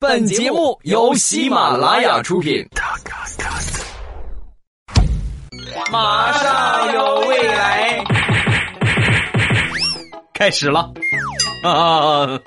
本节目由喜马拉雅出品。马上有未来，开始了啊！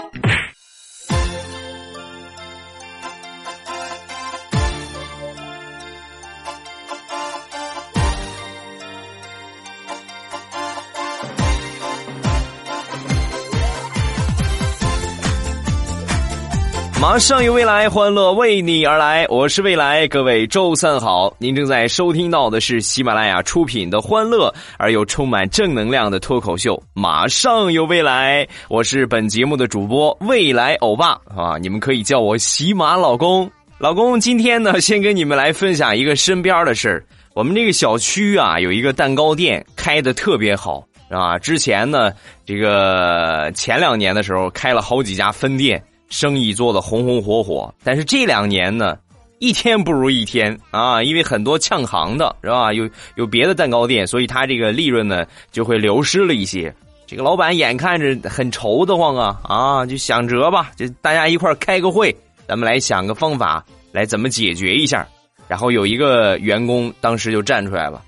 马上有未来，欢乐为你而来。我是未来，各位周三好。您正在收听到的是喜马拉雅出品的欢乐而又充满正能量的脱口秀《马上有未来》。我是本节目的主播未来欧巴啊，你们可以叫我喜马老公。老公，今天呢，先跟你们来分享一个身边的事儿。我们这个小区啊，有一个蛋糕店开的特别好啊。之前呢，这个前两年的时候开了好几家分店。生意做的红红火火，但是这两年呢，一天不如一天啊！因为很多呛行的是吧？有有别的蛋糕店，所以他这个利润呢就会流失了一些。这个老板眼看着很愁得慌啊啊，就想辙吧，就大家一块开个会，咱们来想个方法来怎么解决一下。然后有一个员工当时就站出来了，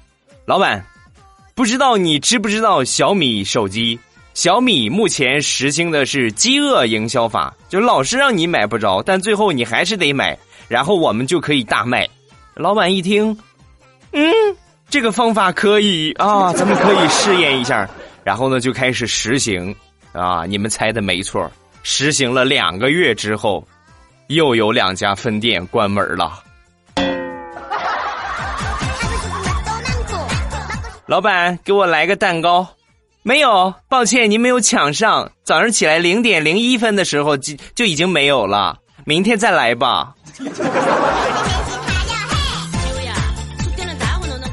老板，不知道你知不知道小米手机？小米目前实行的是饥饿营销法，就老是让你买不着，但最后你还是得买，然后我们就可以大卖。老板一听，嗯，这个方法可以啊，咱们可以试验一下。然后呢，就开始实行啊，你们猜的没错，实行了两个月之后，又有两家分店关门了。老板，给我来个蛋糕。没有，抱歉，您没有抢上。早上起来零点零一分的时候就就已经没有了，明天再来吧。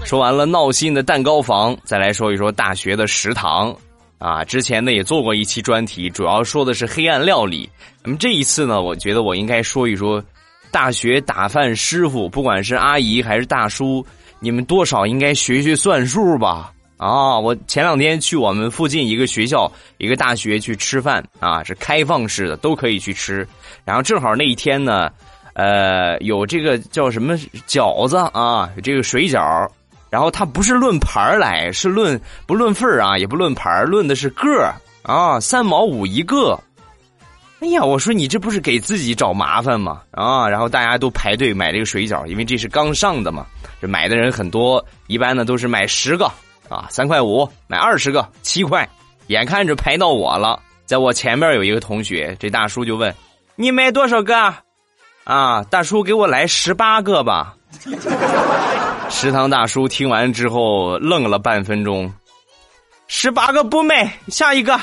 说完了闹心的蛋糕房，再来说一说大学的食堂啊。之前呢也做过一期专题，主要说的是黑暗料理。那么这一次呢，我觉得我应该说一说大学打饭师傅，不管是阿姨还是大叔，你们多少应该学学算术吧。啊，我前两天去我们附近一个学校、一个大学去吃饭啊，是开放式的，都可以去吃。然后正好那一天呢，呃，有这个叫什么饺子啊，这个水饺。然后它不是论盘来，是论不论份啊，也不论盘论的是个啊，三毛五一个。哎呀，我说你这不是给自己找麻烦吗？啊，然后大家都排队买这个水饺，因为这是刚上的嘛，这买的人很多，一般呢都是买十个。啊，三块五买二十个，七块，眼看着排到我了，在我前面有一个同学，这大叔就问：“你买多少个？”啊，大叔给我来十八个吧。食堂大叔听完之后愣了半分钟，十八个不卖，下一个。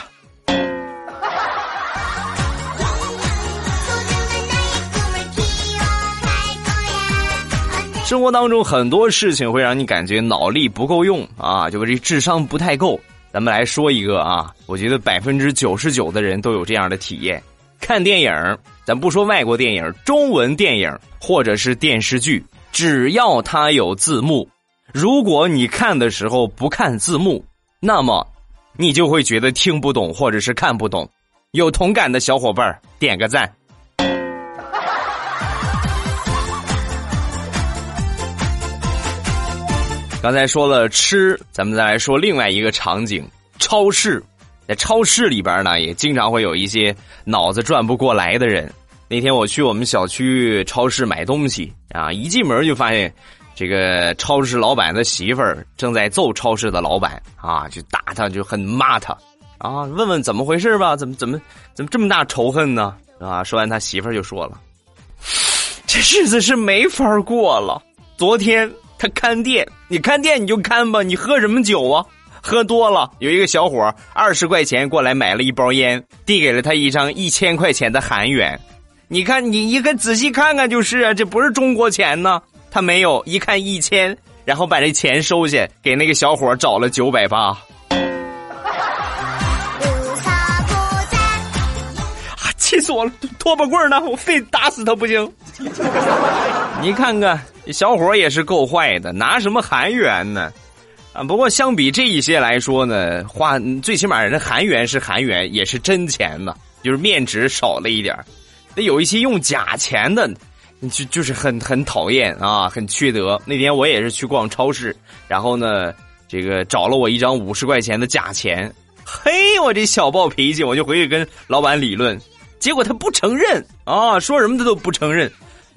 生活当中很多事情会让你感觉脑力不够用啊，就这智商不太够。咱们来说一个啊，我觉得百分之九十九的人都有这样的体验：看电影，咱不说外国电影，中文电影或者是电视剧，只要它有字幕，如果你看的时候不看字幕，那么你就会觉得听不懂或者是看不懂。有同感的小伙伴点个赞。刚才说了吃，咱们再来说另外一个场景——超市。在超市里边呢，也经常会有一些脑子转不过来的人。那天我去我们小区超市买东西啊，一进门就发现这个超市老板的媳妇儿正在揍超市的老板啊，就打他，就很骂他啊。问问怎么回事吧？怎么怎么怎么这么大仇恨呢？啊！说完，他媳妇儿就说了：“这日子是没法过了。昨天。”他看店，你看店你就看吧，你喝什么酒啊？喝多了，有一个小伙二十块钱过来买了一包烟，递给了他一张一千块钱的韩元。你看，你一个仔细看看就是啊，这不是中国钱呢。他没有，一看一千，然后把这钱收下，给那个小伙找了九百八。气死我了！拖把棍呢？我非打死他不行。你看看，小伙也是够坏的，拿什么韩元呢？啊，不过相比这一些来说呢，花最起码人韩元是韩元，也是真钱嘛，就是面值少了一点那有一些用假钱的，就就是很很讨厌啊，很缺德。那天我也是去逛超市，然后呢，这个找了我一张五十块钱的假钱，嘿，我这小暴脾气，我就回去跟老板理论，结果他不承认啊，说什么他都不承认，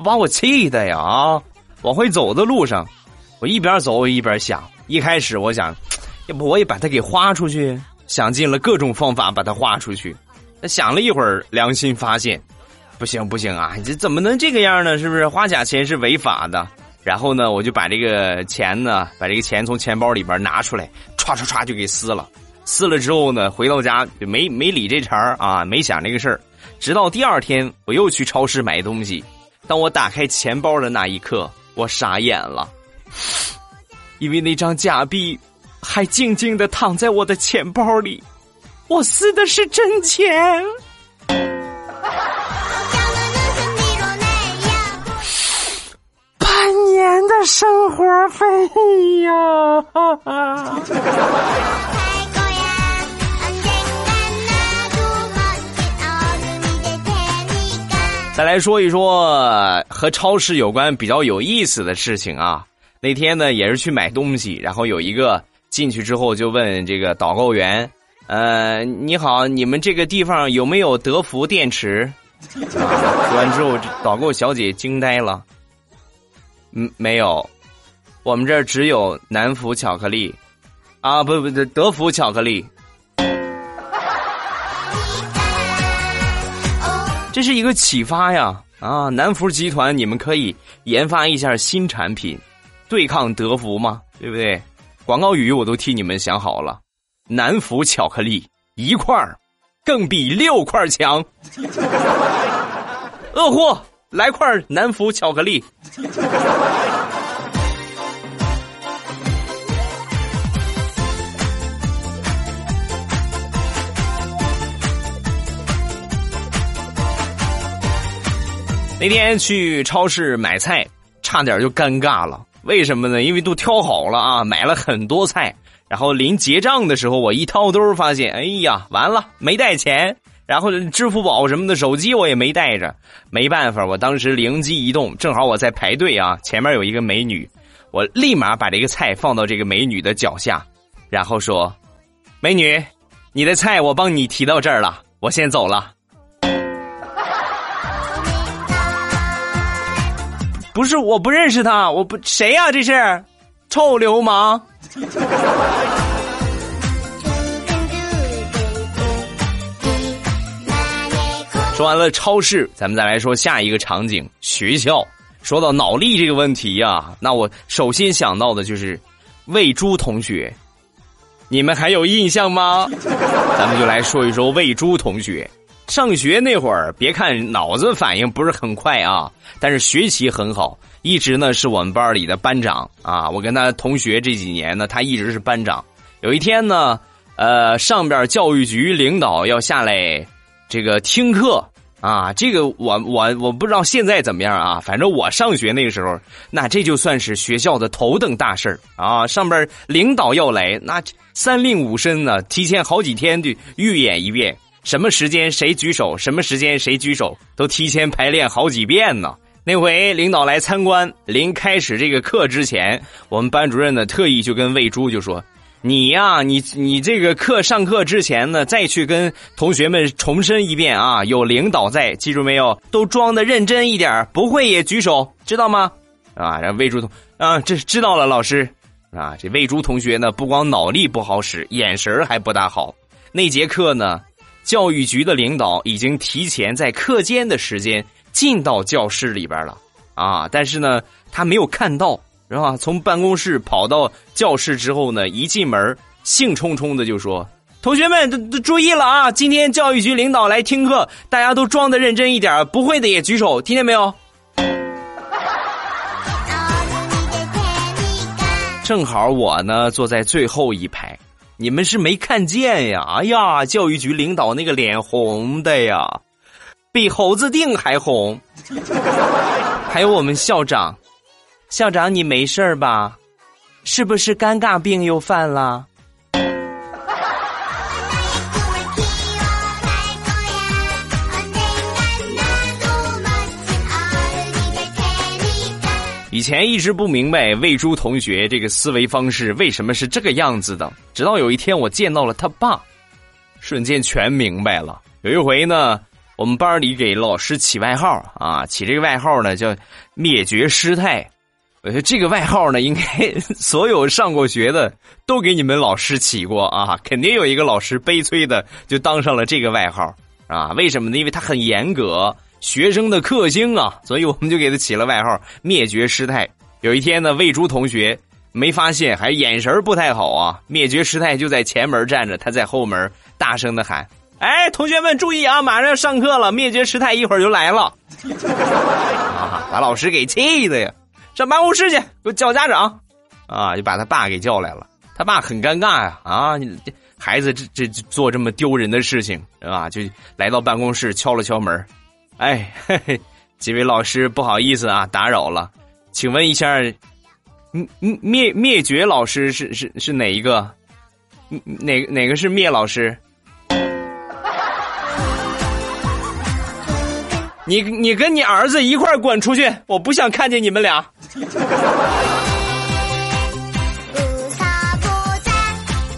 把我气的呀啊！往回走的路上，我一边走一边想，一开始我想，要不我也把它给花出去，想尽了各种方法把它花出去。想了一会儿，良心发现。不行不行啊！这怎么能这个样呢？是不是花假钱是违法的？然后呢，我就把这个钱呢，把这个钱从钱包里边拿出来，唰唰唰就给撕了。撕了之后呢，回到家就没没理这茬啊，没想这个事儿。直到第二天，我又去超市买东西，当我打开钱包的那一刻，我傻眼了，因为那张假币还静静的躺在我的钱包里，我撕的是真钱。半年的生活费呀！再来说一说和超市有关比较有意思的事情啊。那天呢，也是去买东西，然后有一个进去之后就问这个导购员：“呃，你好，你们这个地方有没有德芙电池？”说完之后，导购小姐惊呆了。嗯，没有，我们这儿只有南孚巧克力，啊，不不，德芙巧克力。这是一个启发呀！啊，南孚集团，你们可以研发一下新产品，对抗德芙吗？对不对？广告语我都替你们想好了，南孚巧克力一块儿，更比六块强。饿货。来块南孚巧克力。那天去超市买菜，差点就尴尬了。为什么呢？因为都挑好了啊，买了很多菜，然后临结账的时候，我一掏兜，发现，哎呀，完了，没带钱。然后支付宝什么的手机我也没带着，没办法，我当时灵机一动，正好我在排队啊，前面有一个美女，我立马把这个菜放到这个美女的脚下，然后说：“美女，你的菜我帮你提到这儿了，我先走了。”不是，我不认识他，我不谁呀？这是臭流氓。说完了超市，咱们再来说下一个场景——学校。说到脑力这个问题呀，那我首先想到的就是喂猪同学，你们还有印象吗？咱们就来说一说喂猪同学。上学那会儿，别看脑子反应不是很快啊，但是学习很好，一直呢是我们班里的班长啊。我跟他同学这几年呢，他一直是班长。有一天呢，呃，上边教育局领导要下来。这个听课啊，这个我我我不知道现在怎么样啊，反正我上学那个时候，那这就算是学校的头等大事啊。上边领导要来，那三令五申呢，提前好几天就预演一遍，什么时间谁举手，什么时间谁举手，都提前排练好几遍呢。那回领导来参观，临开始这个课之前，我们班主任呢特意就跟魏珠就说。你呀，你你这个课上课之前呢，再去跟同学们重申一遍啊！有领导在，记住没有？都装的认真一点，不会也举手，知道吗？啊，让魏珠同啊，这知道了，老师啊，这魏珠同学呢，不光脑力不好使，眼神还不大好。那节课呢，教育局的领导已经提前在课间的时间进到教室里边了啊，但是呢，他没有看到。是吧？从办公室跑到教室之后呢，一进门兴冲冲的就说：“同学们都都注意了啊！今天教育局领导来听课，大家都装的认真一点，不会的也举手，听见没有？”正好我呢坐在最后一排，你们是没看见呀？哎呀，教育局领导那个脸红的呀，比猴子腚还红。还有我们校长。校长，你没事吧？是不是尴尬病又犯了？以前一直不明白魏珠同学这个思维方式为什么是这个样子的，直到有一天我见到了他爸，瞬间全明白了。有一回呢，我们班里给老师起外号啊，起这个外号呢叫“灭绝师太”。我觉得这个外号呢，应该所有上过学的都给你们老师起过啊，肯定有一个老师悲催的就当上了这个外号啊。为什么呢？因为他很严格，学生的克星啊，所以我们就给他起了外号“灭绝师太”。有一天呢，魏珠同学没发现，还眼神不太好啊，灭绝师太就在前门站着，他在后门大声的喊：“哎，同学们注意啊，马上要上课了，灭绝师太一会儿就来了。”啊，把老师给气的呀。上办公室去，给我叫家长，啊，就把他爸给叫来了。他爸很尴尬呀，啊，孩子这这做这么丢人的事情，是吧？就来到办公室敲了敲门，哎，嘿嘿，几位老师不好意思啊，打扰了，请问一下，灭灭绝老师是是是哪一个？哪哪个是灭老师？你你跟你儿子一块滚出去！我不想看见你们俩。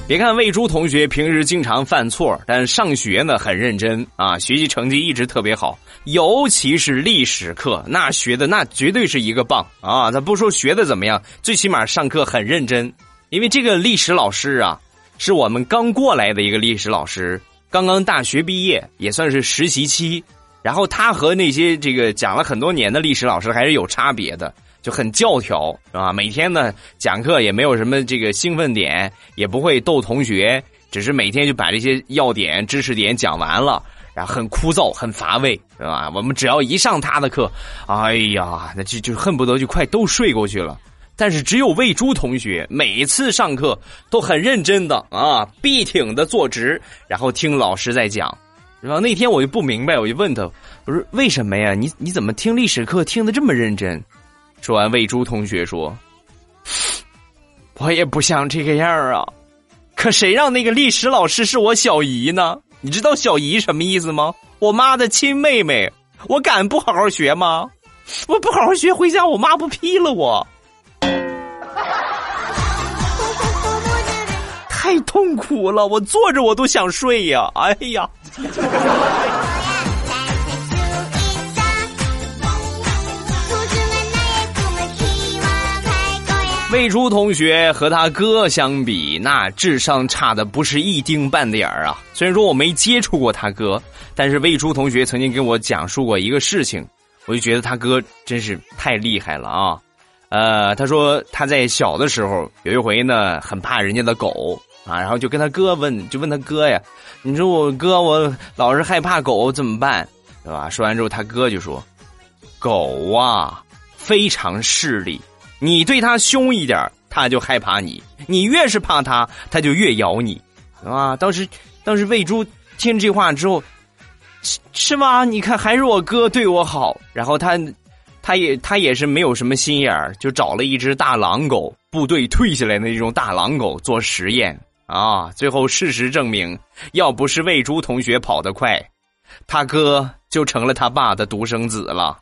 别看魏珠同学平时经常犯错，但上学呢很认真啊，学习成绩一直特别好，尤其是历史课，那学的那绝对是一个棒啊！他不说学的怎么样，最起码上课很认真。因为这个历史老师啊，是我们刚过来的一个历史老师，刚刚大学毕业，也算是实习期。然后他和那些这个讲了很多年的历史老师还是有差别的，就很教条，是吧？每天呢讲课也没有什么这个兴奋点，也不会逗同学，只是每天就把这些要点、知识点讲完了，然后很枯燥、很乏味，是吧？我们只要一上他的课，哎呀，那就就恨不得就快都睡过去了。但是只有魏珠同学每次上课都很认真的啊，笔挺的坐直，然后听老师在讲。然后那天我就不明白，我就问他：“我说为什么呀？你你怎么听历史课听得这么认真？”说完，魏珠同学说：“我也不想这个样啊，可谁让那个历史老师是我小姨呢？你知道小姨什么意思吗？我妈的亲妹妹。我敢不好好学吗？我不好好学，回家我妈不批了我。”太痛苦了，我坐着我都想睡呀！哎呀。魏珠同学和他哥相比，那智商差的不是一丁半点儿啊！虽然说我没接触过他哥，但是魏珠同学曾经跟我讲述过一个事情，我就觉得他哥真是太厉害了啊！呃，他说他在小的时候有一回呢，很怕人家的狗。啊，然后就跟他哥问，就问他哥呀，你说我哥我老是害怕狗怎么办，对吧？说完之后，他哥就说：“狗啊，非常势利，你对它凶一点，它就害怕你；你越是怕它，它就越咬你，啊！”当时，当时魏珠听这话之后，是是吗？你看，还是我哥对我好。然后他，他也他也是没有什么心眼儿，就找了一只大狼狗，部队退下来的那种大狼狗做实验。啊！最后事实证明，要不是魏珠同学跑得快，他哥就成了他爸的独生子了。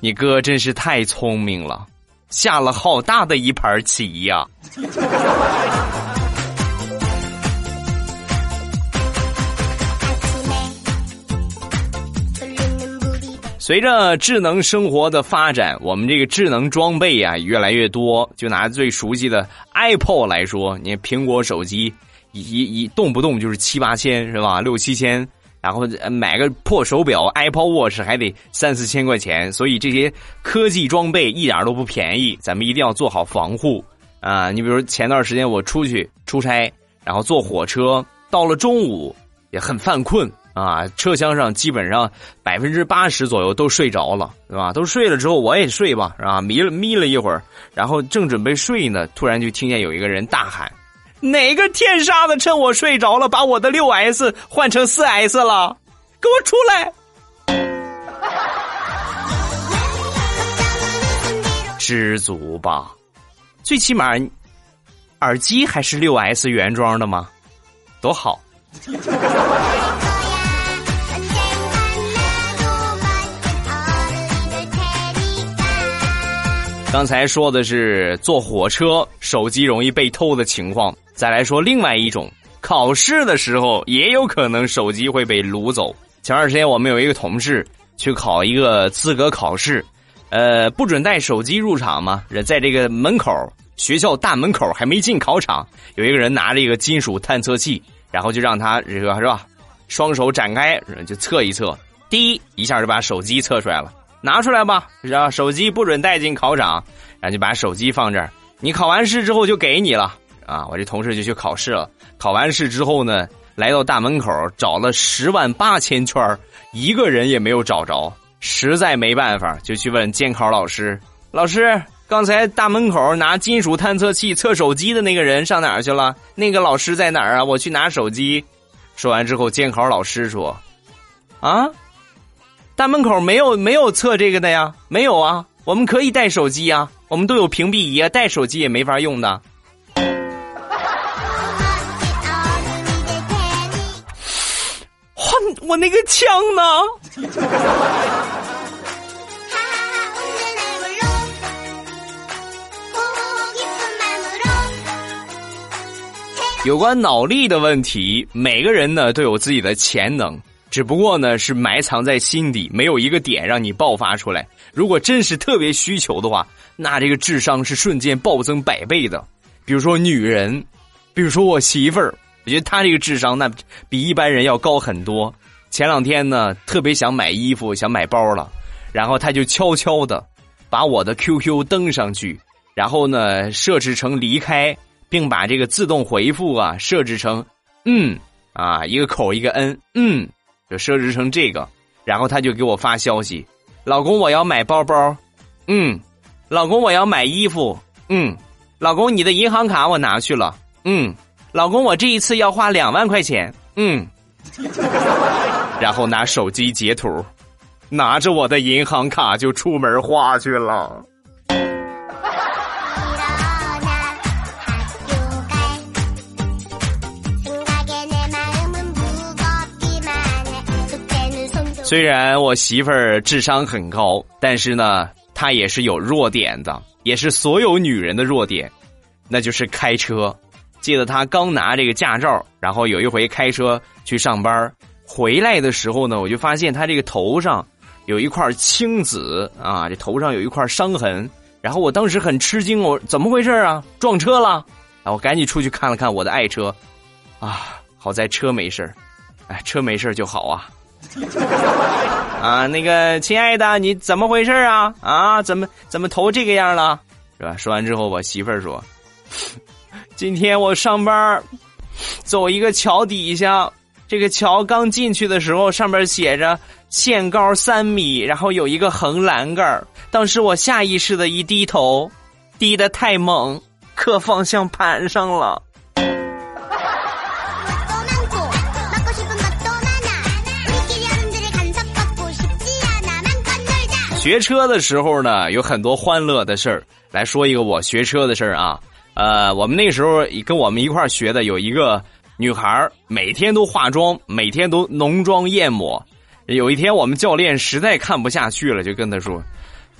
你哥真是太聪明了，下了好大的一盘棋呀！随着智能生活的发展，我们这个智能装备啊越来越多。就拿最熟悉的 iPod 来说，你苹果手机一一动不动就是七八千是吧？六七千，然后买个破手表 Apple Watch 还得三四千块钱。所以这些科技装备一点都不便宜，咱们一定要做好防护啊！你比如前段时间我出去出差，然后坐火车，到了中午也很犯困。啊，车厢上基本上百分之八十左右都睡着了，对吧？都睡了之后，我也睡吧，是吧？迷了眯了一会儿，然后正准备睡呢，突然就听见有一个人大喊：“哪个天杀的趁我睡着了把我的六 s 换成四 s 了给我出来。知足吧。最起码耳机还是六 s 原装的吗？多好。刚才说的是坐火车手机容易被偷的情况。再来说另外一种，考试的时候也有可能手机会被掳走。前段时间我们有一个同事去考一个资格考试，呃，不准带手机入场嘛，人在这个门口学校大门口还没进考场，有一个人拿着一个金属探测器，然后就让他这个是吧，双手展开就测一测，滴一下就把手机测出来了。拿出来吧，是吧？手机不准带进考场，然后就把手机放这儿。你考完试之后就给你了啊！我这同事就去考试了。考完试之后呢，来到大门口找了十万八千圈一个人也没有找着，实在没办法，就去问监考老师：“老师，刚才大门口拿金属探测器测手机的那个人上哪儿去了？那个老师在哪儿啊？我去拿手机。”说完之后，监考老师说：“啊。”大门口没有没有测这个的呀，没有啊，我们可以带手机啊，我们都有屏蔽仪，带手机也没法用的。我那个枪呢？有关脑力的问题，每个人呢都有自己的潜能。只不过呢，是埋藏在心底，没有一个点让你爆发出来。如果真是特别需求的话，那这个智商是瞬间暴增百倍的。比如说女人，比如说我媳妇儿，我觉得她这个智商那比一般人要高很多。前两天呢，特别想买衣服，想买包了，然后他就悄悄的把我的 QQ 登上去，然后呢设置成离开，并把这个自动回复啊设置成嗯啊一个口一个 n 嗯。就设置成这个，然后他就给我发消息：“老公，我要买包包。”嗯，老公，我要买衣服。嗯，老公，你的银行卡我拿去了。嗯，老公，我这一次要花两万块钱。嗯，然后拿手机截图，拿着我的银行卡就出门花去了。虽然我媳妇儿智商很高，但是呢，她也是有弱点的，也是所有女人的弱点，那就是开车。记得他刚拿这个驾照，然后有一回开车去上班，回来的时候呢，我就发现他这个头上有一块青紫啊，这头上有一块伤痕。然后我当时很吃惊，我怎么回事啊？撞车了？啊，我赶紧出去看了看我的爱车，啊，好在车没事哎，车没事就好啊。啊，那个亲爱的，你怎么回事啊？啊，怎么怎么头这个样了？是吧？说完之后，我媳妇儿说：“今天我上班，走一个桥底下，这个桥刚进去的时候，上面写着限高三米，然后有一个横栏杆当时我下意识的一低头，低的太猛，磕方向盘上了。”学车的时候呢，有很多欢乐的事儿。来说一个我学车的事儿啊，呃，我们那时候跟我们一块学的有一个女孩每天都化妆，每天都浓妆艳抹。有一天，我们教练实在看不下去了，就跟她说：“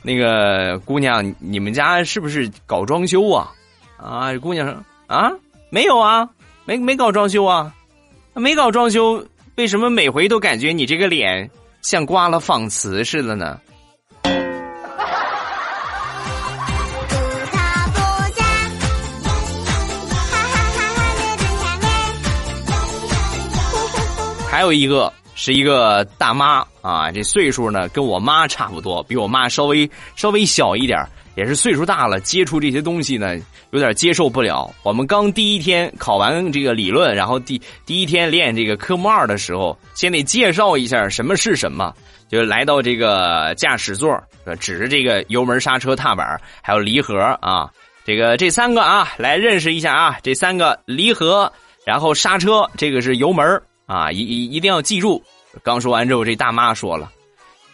那个姑娘，你们家是不是搞装修啊？”啊，姑娘说：“啊，没有啊，没没搞装修啊，没搞装修，为什么每回都感觉你这个脸像刮了仿瓷似的呢？”还有一个是一个大妈啊，这岁数呢跟我妈差不多，比我妈稍微稍微小一点也是岁数大了，接触这些东西呢有点接受不了。我们刚第一天考完这个理论，然后第第一天练这个科目二的时候，先得介绍一下什么是什么，就来到这个驾驶座，指着这个油门、刹车、踏板还有离合啊，这个这三个啊，来认识一下啊，这三个离合，然后刹车，这个是油门。啊，一一一定要记住！刚说完之后，这大妈说了：“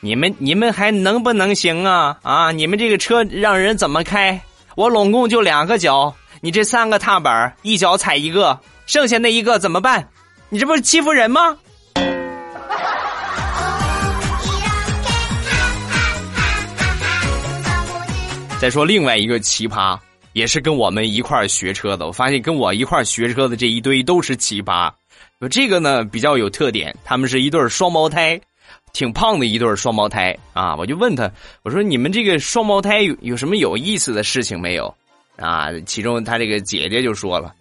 你们你们还能不能行啊？啊，你们这个车让人怎么开？我拢共就两个脚，你这三个踏板，一脚踩一个，剩下那一个怎么办？你这不是欺负人吗？” 再说另外一个奇葩，也是跟我们一块儿学车的。我发现跟我一块儿学车的这一堆都是奇葩。这个呢比较有特点，他们是一对双胞胎，挺胖的一对双胞胎啊。我就问他，我说你们这个双胞胎有有什么有意思的事情没有？啊，其中他这个姐姐就说了，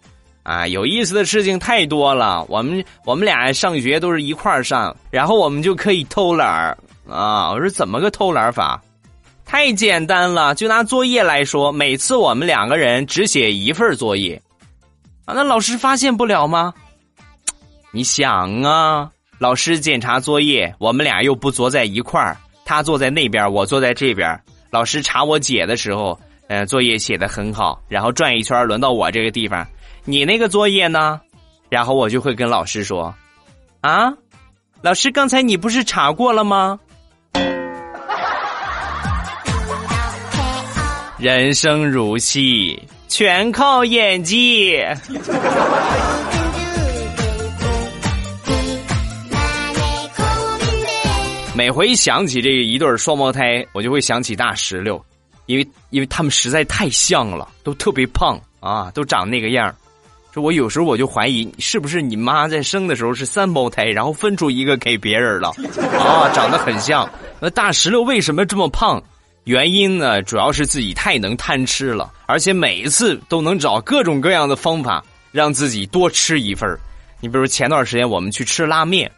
啊，有意思的事情太多了。我们我们俩上学都是一块儿上，然后我们就可以偷懒儿啊。我说怎么个偷懒法？太简单了，就拿作业来说，每次我们两个人只写一份作业，啊，那老师发现不了吗？你想啊，老师检查作业，我们俩又不坐在一块儿，他坐在那边，我坐在这边。老师查我姐的时候，呃，作业写的很好，然后转一圈轮到我这个地方，你那个作业呢？然后我就会跟老师说，啊，老师，刚才你不是查过了吗？人生如戏，全靠演技。每回想起这一对双胞胎，我就会想起大石榴，因为因为他们实在太像了，都特别胖啊，都长那个样这我有时候我就怀疑，是不是你妈在生的时候是三胞胎，然后分出一个给别人了 啊？长得很像。那大石榴为什么这么胖？原因呢，主要是自己太能贪吃了，而且每一次都能找各种各样的方法让自己多吃一份你比如前段时间我们去吃拉面，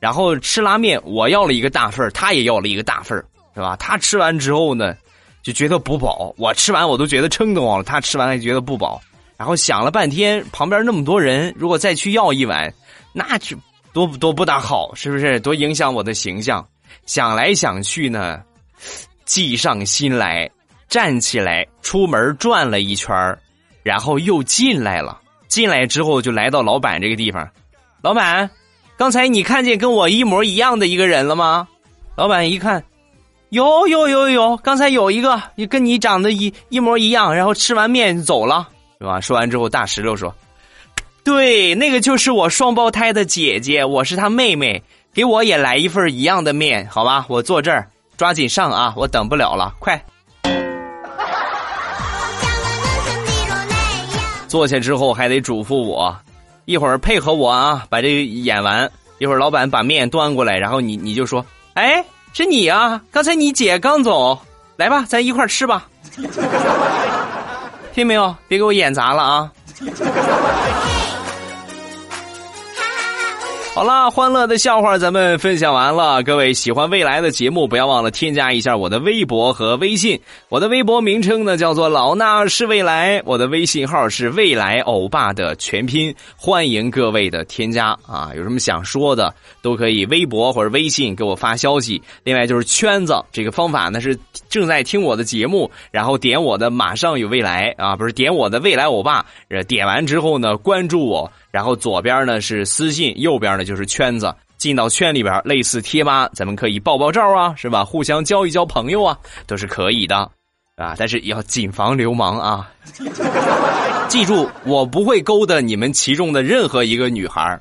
然后吃拉面，我要了一个大份他也要了一个大份是吧？他吃完之后呢，就觉得不饱；我吃完我都觉得撑得慌了，他吃完还觉得不饱。然后想了半天，旁边那么多人，如果再去要一碗，那就多多不大好，是不是？多影响我的形象。想来想去呢。计上心来，站起来，出门转了一圈然后又进来了。进来之后就来到老板这个地方。老板，刚才你看见跟我一模一样的一个人了吗？老板一看，有有有有，刚才有一个，你跟你长得一一模一样，然后吃完面走了，是吧？说完之后，大石榴说：“对，那个就是我双胞胎的姐姐，我是她妹妹，给我也来一份一样的面，好吧？我坐这儿。”抓紧上啊！我等不了了，快！坐下之后还得嘱咐我，一会儿配合我啊，把这个演完。一会儿老板把面端过来，然后你你就说：“哎，是你啊！刚才你姐刚走，来吧，咱一块吃吧。”听没有？别给我演砸了啊！好了，欢乐的笑话咱们分享完了。各位喜欢未来的节目，不要忘了添加一下我的微博和微信。我的微博名称呢叫做老衲是未来，我的微信号是未来欧巴的全拼。欢迎各位的添加啊！有什么想说的都可以微博或者微信给我发消息。另外就是圈子这个方法呢是正在听我的节目，然后点我的马上有未来啊，不是点我的未来欧巴，点完之后呢关注我。然后左边呢是私信，右边呢就是圈子。进到圈里边，类似贴吧，咱们可以爆爆照啊，是吧？互相交一交朋友啊，都是可以的，啊。但是要谨防流氓啊！记住，我不会勾搭你们其中的任何一个女孩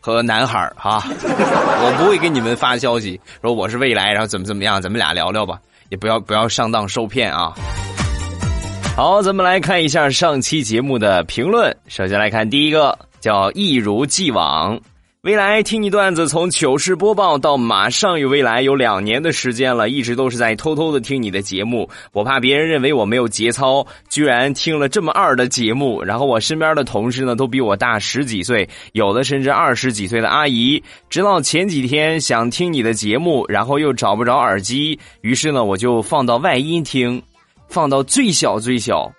和男孩哈，我不会给你们发消息说我是未来，然后怎么怎么样，咱们俩聊聊吧，也不要不要上当受骗啊。好，咱们来看一下上期节目的评论。首先来看第一个，叫一如既往。未来听你段子从糗事播报到马上有未来有两年的时间了，一直都是在偷偷的听你的节目。我怕别人认为我没有节操，居然听了这么二的节目。然后我身边的同事呢，都比我大十几岁，有的甚至二十几岁的阿姨。直到前几天想听你的节目，然后又找不着耳机，于是呢，我就放到外音听。放到最小最小，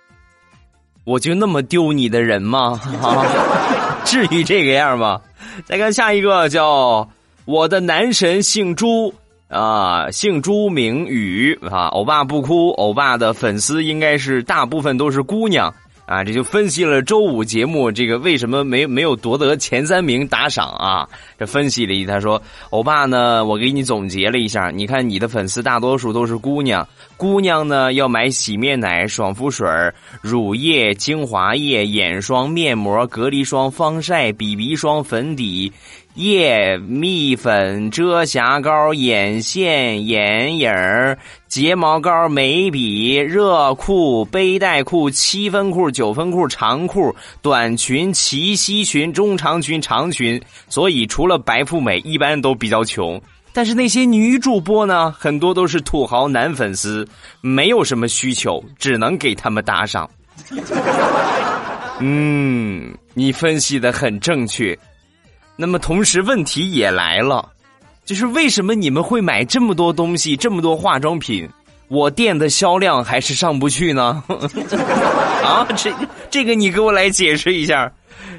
我就那么丢你的人吗？啊，至于这个样吗？再看下一个，叫我的男神姓朱啊，姓朱名宇啊，欧巴不哭，欧巴的粉丝应该是大部分都是姑娘。啊，这就分析了周五节目这个为什么没没有夺得前三名打赏啊？这分析了一，他说：“欧巴呢，我给你总结了一下，你看你的粉丝大多数都是姑娘，姑娘呢要买洗面奶、爽肤水、乳液、精华液、眼霜、面膜、隔离霜、防晒、BB 霜、粉底、液、蜜粉、遮瑕膏、眼线、眼影、睫毛膏、眉笔、热裤、背带裤、七分裤、九分裤、长裤、短裙、齐膝裙、中长裙、长裙。所以，除了白富美，一般都比较穷。但是那些女主播呢，很多都是土豪男粉丝，没有什么需求，只能给他们打赏。嗯，你分析的很正确。那么同时问题也来了，就是为什么你们会买这么多东西，这么多化妆品，我店的销量还是上不去呢？啊，这这个你给我来解释一下。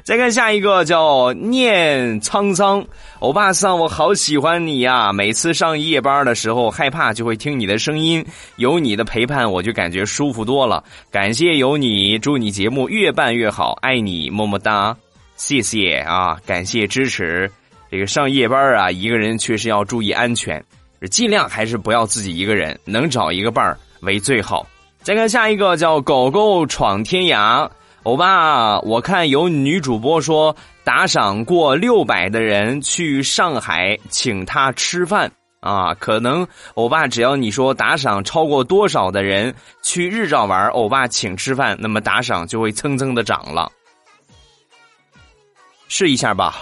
再看下一个叫念沧桑，欧巴桑，我好喜欢你呀！每次上夜班的时候，害怕就会听你的声音，有你的陪伴，我就感觉舒服多了。感谢有你，祝你节目越办越好，爱你，么么哒，谢谢啊！感谢支持。这个上夜班啊，一个人确实要注意安全，尽量还是不要自己一个人，能找一个伴儿为最好。再看下一个叫狗狗闯天涯。欧巴，我看有女主播说打赏过六百的人去上海请他吃饭啊，可能欧巴只要你说打赏超过多少的人去日照玩，欧巴请吃饭，那么打赏就会蹭蹭的涨了。试一下吧，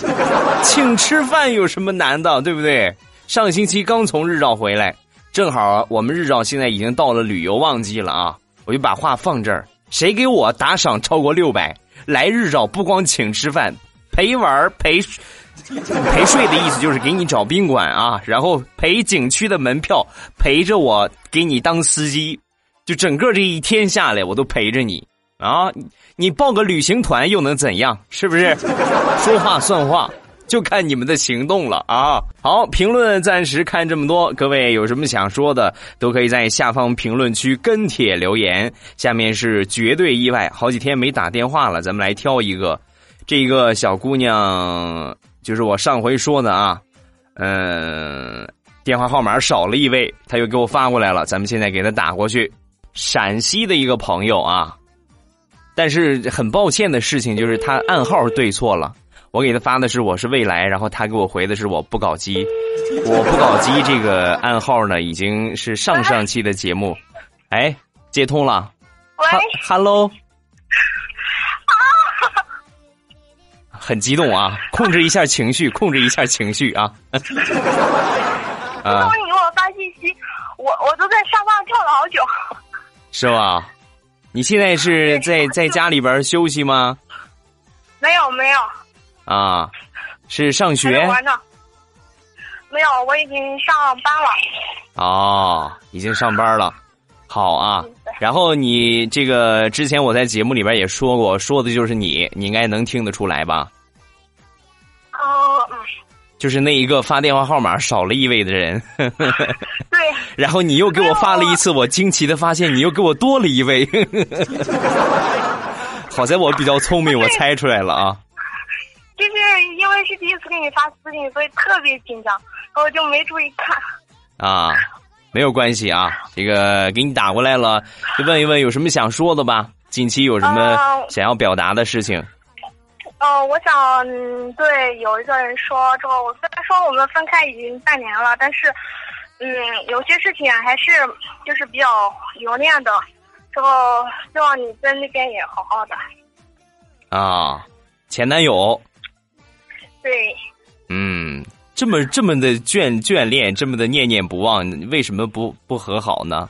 请吃饭有什么难的，对不对？上星期刚从日照回来，正好我们日照现在已经到了旅游旺季了啊，我就把话放这儿。谁给我打赏超过六百来日照？不光请吃饭，陪玩陪 陪睡的意思就是给你找宾馆啊，然后陪景区的门票，陪着我给你当司机，就整个这一天下来我都陪着你啊！你报个旅行团又能怎样？是不是？说话算话。就看你们的行动了啊！好，评论暂时看这么多，各位有什么想说的，都可以在下方评论区跟帖留言。下面是绝对意外，好几天没打电话了，咱们来挑一个。这个小姑娘就是我上回说的啊，嗯，电话号码少了一位，她又给我发过来了，咱们现在给她打过去。陕西的一个朋友啊，但是很抱歉的事情就是他暗号对错了。我给他发的是我是未来，然后他给我回的是我不搞基，我不搞基这个暗号呢已经是上上期的节目，哎，接通了，喂，Hello，很激动啊，控制一下情绪，控制一下情绪啊，啊，你给我发信息，我我都在沙发上跳了好久，是吧？你现在是在在家里边休息吗？没有没有。啊，是上学？没有，我已经上班了。哦，已经上班了，好啊。然后你这个之前我在节目里边也说过，说的就是你，你应该能听得出来吧？哦，嗯。就是那一个发电话号码少了一位的人。对。然后你又给我发了一次，我惊奇的发现你又给我多了一位。好在我比较聪明，我猜出来了啊。就是因为是第一次给你发私信，所以特别紧张，我就没注意看。啊，没有关系啊，这个给你打过来了，就问一问有什么想说的吧？近期有什么想要表达的事情？嗯，我想对有一个人说，之后虽然说我们分开已经半年了，但是嗯，有些事情还是就是比较留恋的。这个希望你在那边也好好的。啊，前男友。对，嗯，这么这么的眷眷恋，这么的念念不忘，为什么不不和好呢？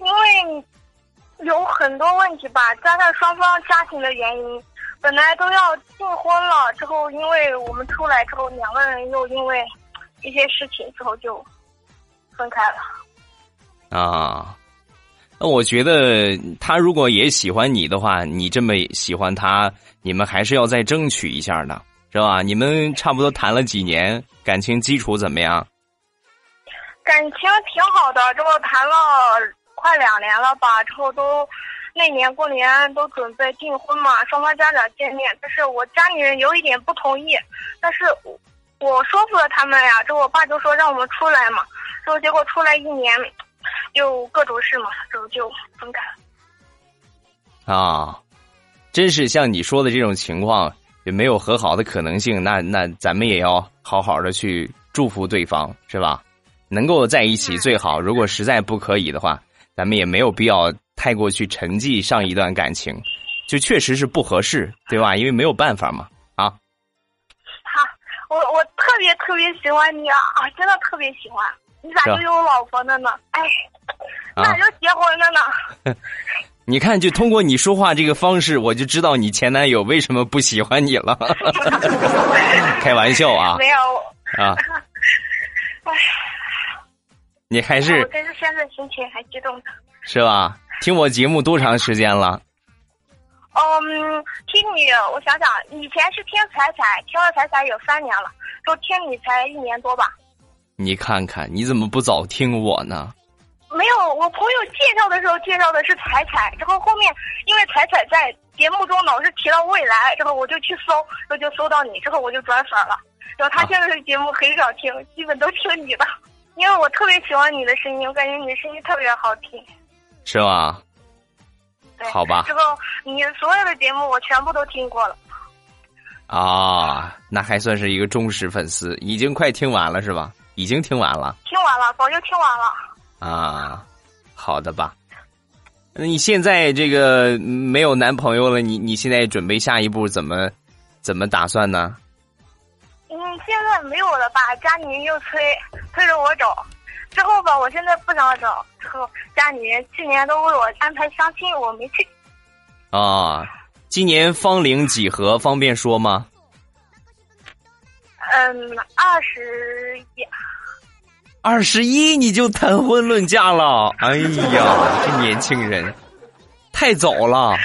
因为有很多问题吧，加上双方家庭的原因，本来都要订婚了，之后因为我们出来之后，两个人又因为一些事情之后就分开了。啊，那我觉得他如果也喜欢你的话，你这么喜欢他，你们还是要再争取一下的。是吧？你们差不多谈了几年，感情基础怎么样？感情挺好的，这不谈了快两年了吧？之后都那年过年都准备订婚嘛，双方家长见面，但是我家里人有一点不同意，但是我说服了他们呀。之后我爸就说让我们出来嘛，之后结果出来一年，就各种事嘛，之后就分开了。啊，真是像你说的这种情况。也没有和好的可能性，那那咱们也要好好的去祝福对方，是吧？能够在一起最好。如果实在不可以的话，咱们也没有必要太过去沉寂上一段感情，就确实是不合适，对吧？因为没有办法嘛。啊，好，我我特别特别喜欢你啊啊，真的特别喜欢。你咋就有老婆了呢？哎，咋就结婚了呢？你看，就通过你说话这个方式，我就知道你前男友为什么不喜欢你了。开玩笑啊！没有啊。哎，你还是我真是现在心情还激动呢。是吧？听我节目多长时间了？嗯，听你，我想想，以前是听彩彩，听了彩彩有三年了，就听你才一年多吧。你看看，你怎么不早听我呢？没有，我朋友介绍的时候介绍的是彩彩，之后后面因为彩彩在节目中老是提到未来，之后我就去搜，然后就搜到你，之后我就转粉了。然后他现在的节目很少听，基本都听你的，因为我特别喜欢你的声音，我感觉你的声音特别好听。是吗？对。好吧。之后你所有的节目我全部都听过了。啊，那还算是一个忠实粉丝，已经快听完了是吧？已经听完了。听完了，早就听完了。啊，好的吧？那你现在这个没有男朋友了，你你现在准备下一步怎么怎么打算呢？嗯，现在没有了吧？家里人又催催着我找，之后吧，我现在不想找。之后家里面去年都为我安排相亲，我没去。啊，今年芳龄几何？方便说吗？嗯，二十一。二十一你就谈婚论嫁了？哎呀，这年轻人太早了。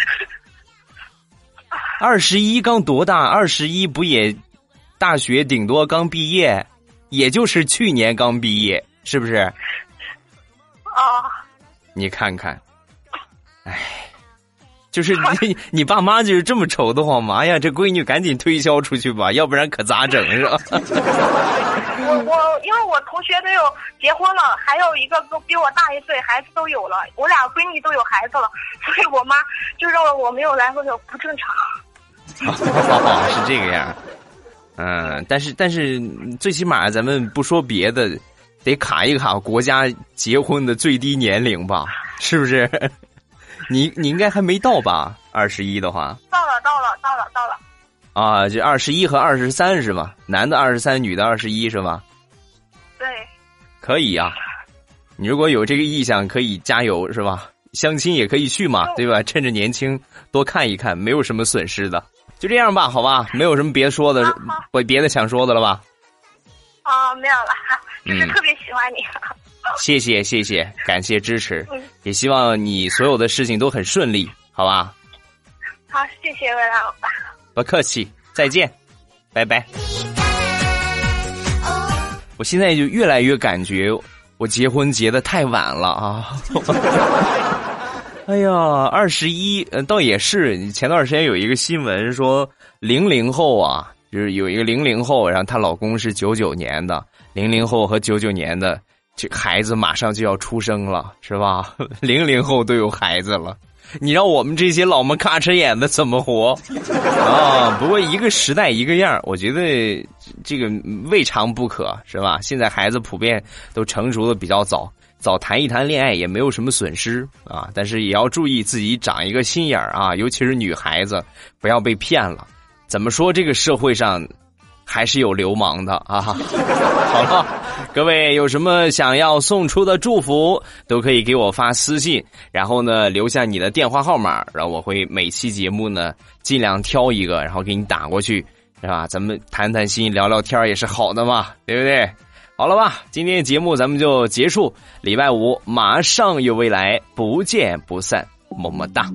二十一刚多大？二十一不也大学顶多刚毕业，也就是去年刚毕业，是不是？啊。你看看，哎。就是你，你爸妈就是这么愁的慌吗？哎呀，这闺女赶紧推销出去吧，要不然可咋整是吧？我我因为我同学都有结婚了，还有一个都比我大一岁，孩子都有了，我俩闺女都有孩子了，所以我妈就认为我没有男朋友不正常。是这个样，嗯，但是但是最起码咱们不说别的，得卡一卡国家结婚的最低年龄吧，是不是？你你应该还没到吧？二十一的话，到了，到了，到了，到了。啊，这二十一和二十三是吧？男的二十三，女的二十一是吧？对。可以呀，你如果有这个意向，可以加油是吧？相亲也可以去嘛，对吧？趁着年轻多看一看，没有什么损失的。就这样吧，好吧，没有什么别说的，我别的想说的了吧？啊，没有了，就是特别喜欢你。谢谢谢谢，感谢支持，也希望你所有的事情都很顺利，好吧？好，谢谢未来欧巴。不客气，再见，拜拜。我现在就越来越感觉我结婚结的太晚了啊！哎呀，二十一，倒也是。前段时间有一个新闻说，零零后啊，就是有一个零零后，然后她老公是九九年的，零零后和九九年的。这孩子马上就要出生了，是吧？零零后都有孩子了，你让我们这些老么咔哧眼的怎么活啊？不过一个时代一个样我觉得这个未尝不可，是吧？现在孩子普遍都成熟的比较早，早谈一谈恋爱也没有什么损失啊。但是也要注意自己长一个心眼儿啊，尤其是女孩子，不要被骗了。怎么说这个社会上？还是有流氓的啊！好了，各位有什么想要送出的祝福，都可以给我发私信，然后呢留下你的电话号码，然后我会每期节目呢尽量挑一个，然后给你打过去，是吧？咱们谈谈心，聊聊天也是好的嘛，对不对？好了吧，今天节目咱们就结束，礼拜五马上有未来，不见不散，么么哒。